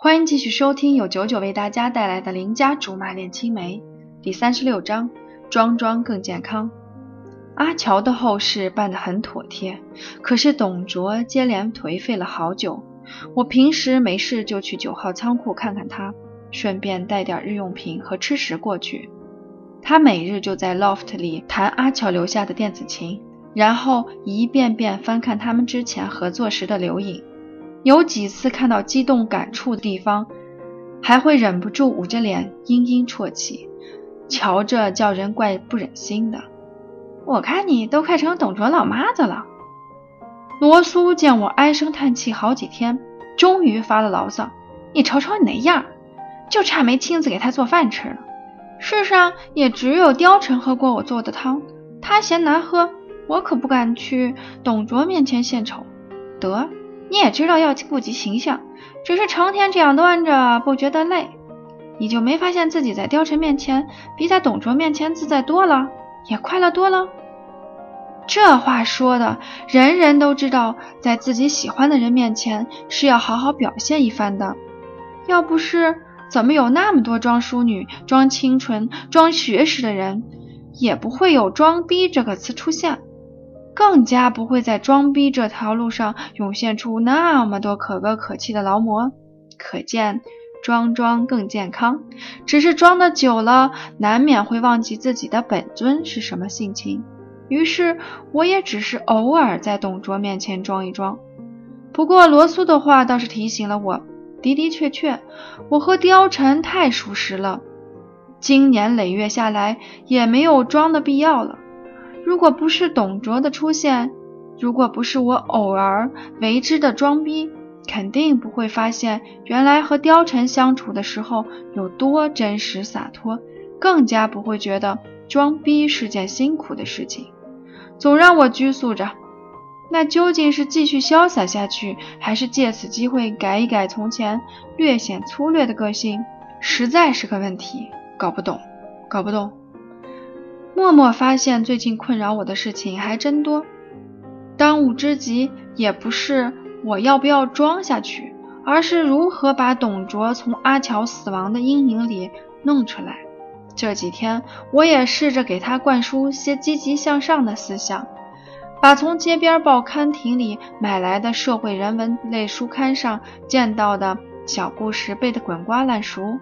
欢迎继续收听由九九为大家带来的《邻家竹马恋青梅》第三十六章：装装更健康。阿乔的后事办得很妥帖，可是董卓接连颓废了好久。我平时没事就去九号仓库看看他，顺便带点日用品和吃食过去。他每日就在 loft 里弹阿乔留下的电子琴，然后一遍遍翻看他们之前合作时的留影。有几次看到激动感触的地方，还会忍不住捂着脸嘤嘤啜泣，瞧着叫人怪不忍心的。我看你都快成董卓老妈子了。罗苏见我唉声叹气好几天，终于发了牢骚：“你瞅瞅你那样，就差没亲自给他做饭吃了。世上也只有貂蝉喝过我做的汤，他嫌难喝，我可不敢去董卓面前献丑。得。”你也知道要顾及形象，只是成天这样端着不觉得累，你就没发现自己在貂蝉面前比在董卓面前自在多了，也快乐多了？这话说的，人人都知道，在自己喜欢的人面前是要好好表现一番的。要不是，怎么有那么多装淑女、装清纯、装学识的人，也不会有“装逼”这个词出现。更加不会在装逼这条路上涌现出那么多可歌可泣的劳模，可见装装更健康。只是装的久了，难免会忘记自己的本尊是什么性情。于是我也只是偶尔在董卓面前装一装。不过罗苏的话倒是提醒了我，的的确确，我和貂蝉太熟识了，经年累月下来也没有装的必要了。如果不是董卓的出现，如果不是我偶尔为之的装逼，肯定不会发现原来和貂蝉相处的时候有多真实洒脱，更加不会觉得装逼是件辛苦的事情。总让我拘束着，那究竟是继续潇洒下去，还是借此机会改一改从前略显粗略的个性，实在是个问题，搞不懂，搞不懂。默默发现，最近困扰我的事情还真多。当务之急也不是我要不要装下去，而是如何把董卓从阿乔死亡的阴影里弄出来。这几天，我也试着给他灌输些积极向上的思想，把从街边报刊亭里买来的社会人文类书刊上见到的小故事背得滚瓜烂熟，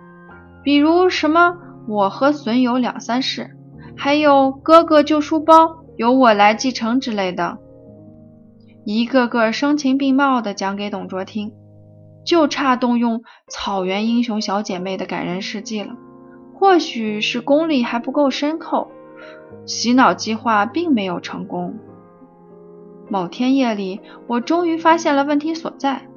比如什么我和损友两三事。还有哥哥旧书包，由我来继承之类的，一个个声情并茂的讲给董卓听，就差动用草原英雄小姐妹的感人事迹了。或许是功力还不够深厚，洗脑计划并没有成功。某天夜里，我终于发现了问题所在：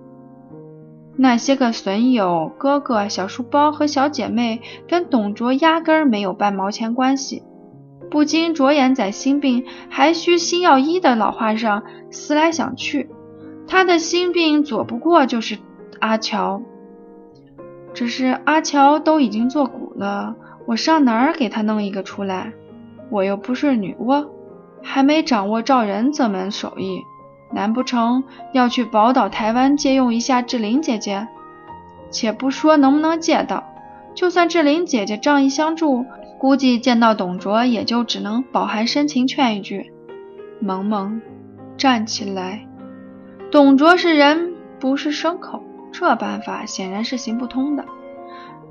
那些个损友、哥哥、小书包和小姐妹，跟董卓压根儿没有半毛钱关系。不禁着眼在“心病还需心药医”的老话上思来想去，他的心病左不过就是阿乔。只是阿乔都已经做骨了，我上哪儿给他弄一个出来？我又不是女娲，还没掌握照人这门手艺，难不成要去宝岛台湾借用一下志玲姐姐？且不说能不能借到，就算志玲姐姐仗义相助。估计见到董卓，也就只能饱含深情劝一句：“萌萌，站起来。”董卓是人，不是牲口，这办法显然是行不通的。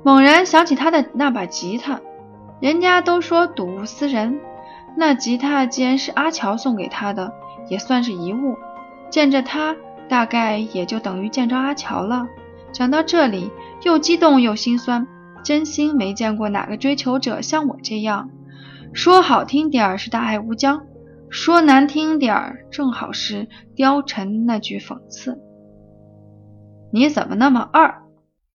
猛然想起他的那把吉他，人家都说睹物思人，那吉他既然是阿乔送给他的，也算是遗物。见着他，大概也就等于见着阿乔了。讲到这里，又激动又心酸。真心没见过哪个追求者像我这样，说好听点儿是大爱无疆，说难听点儿正好是貂蝉那句讽刺。你怎么那么二？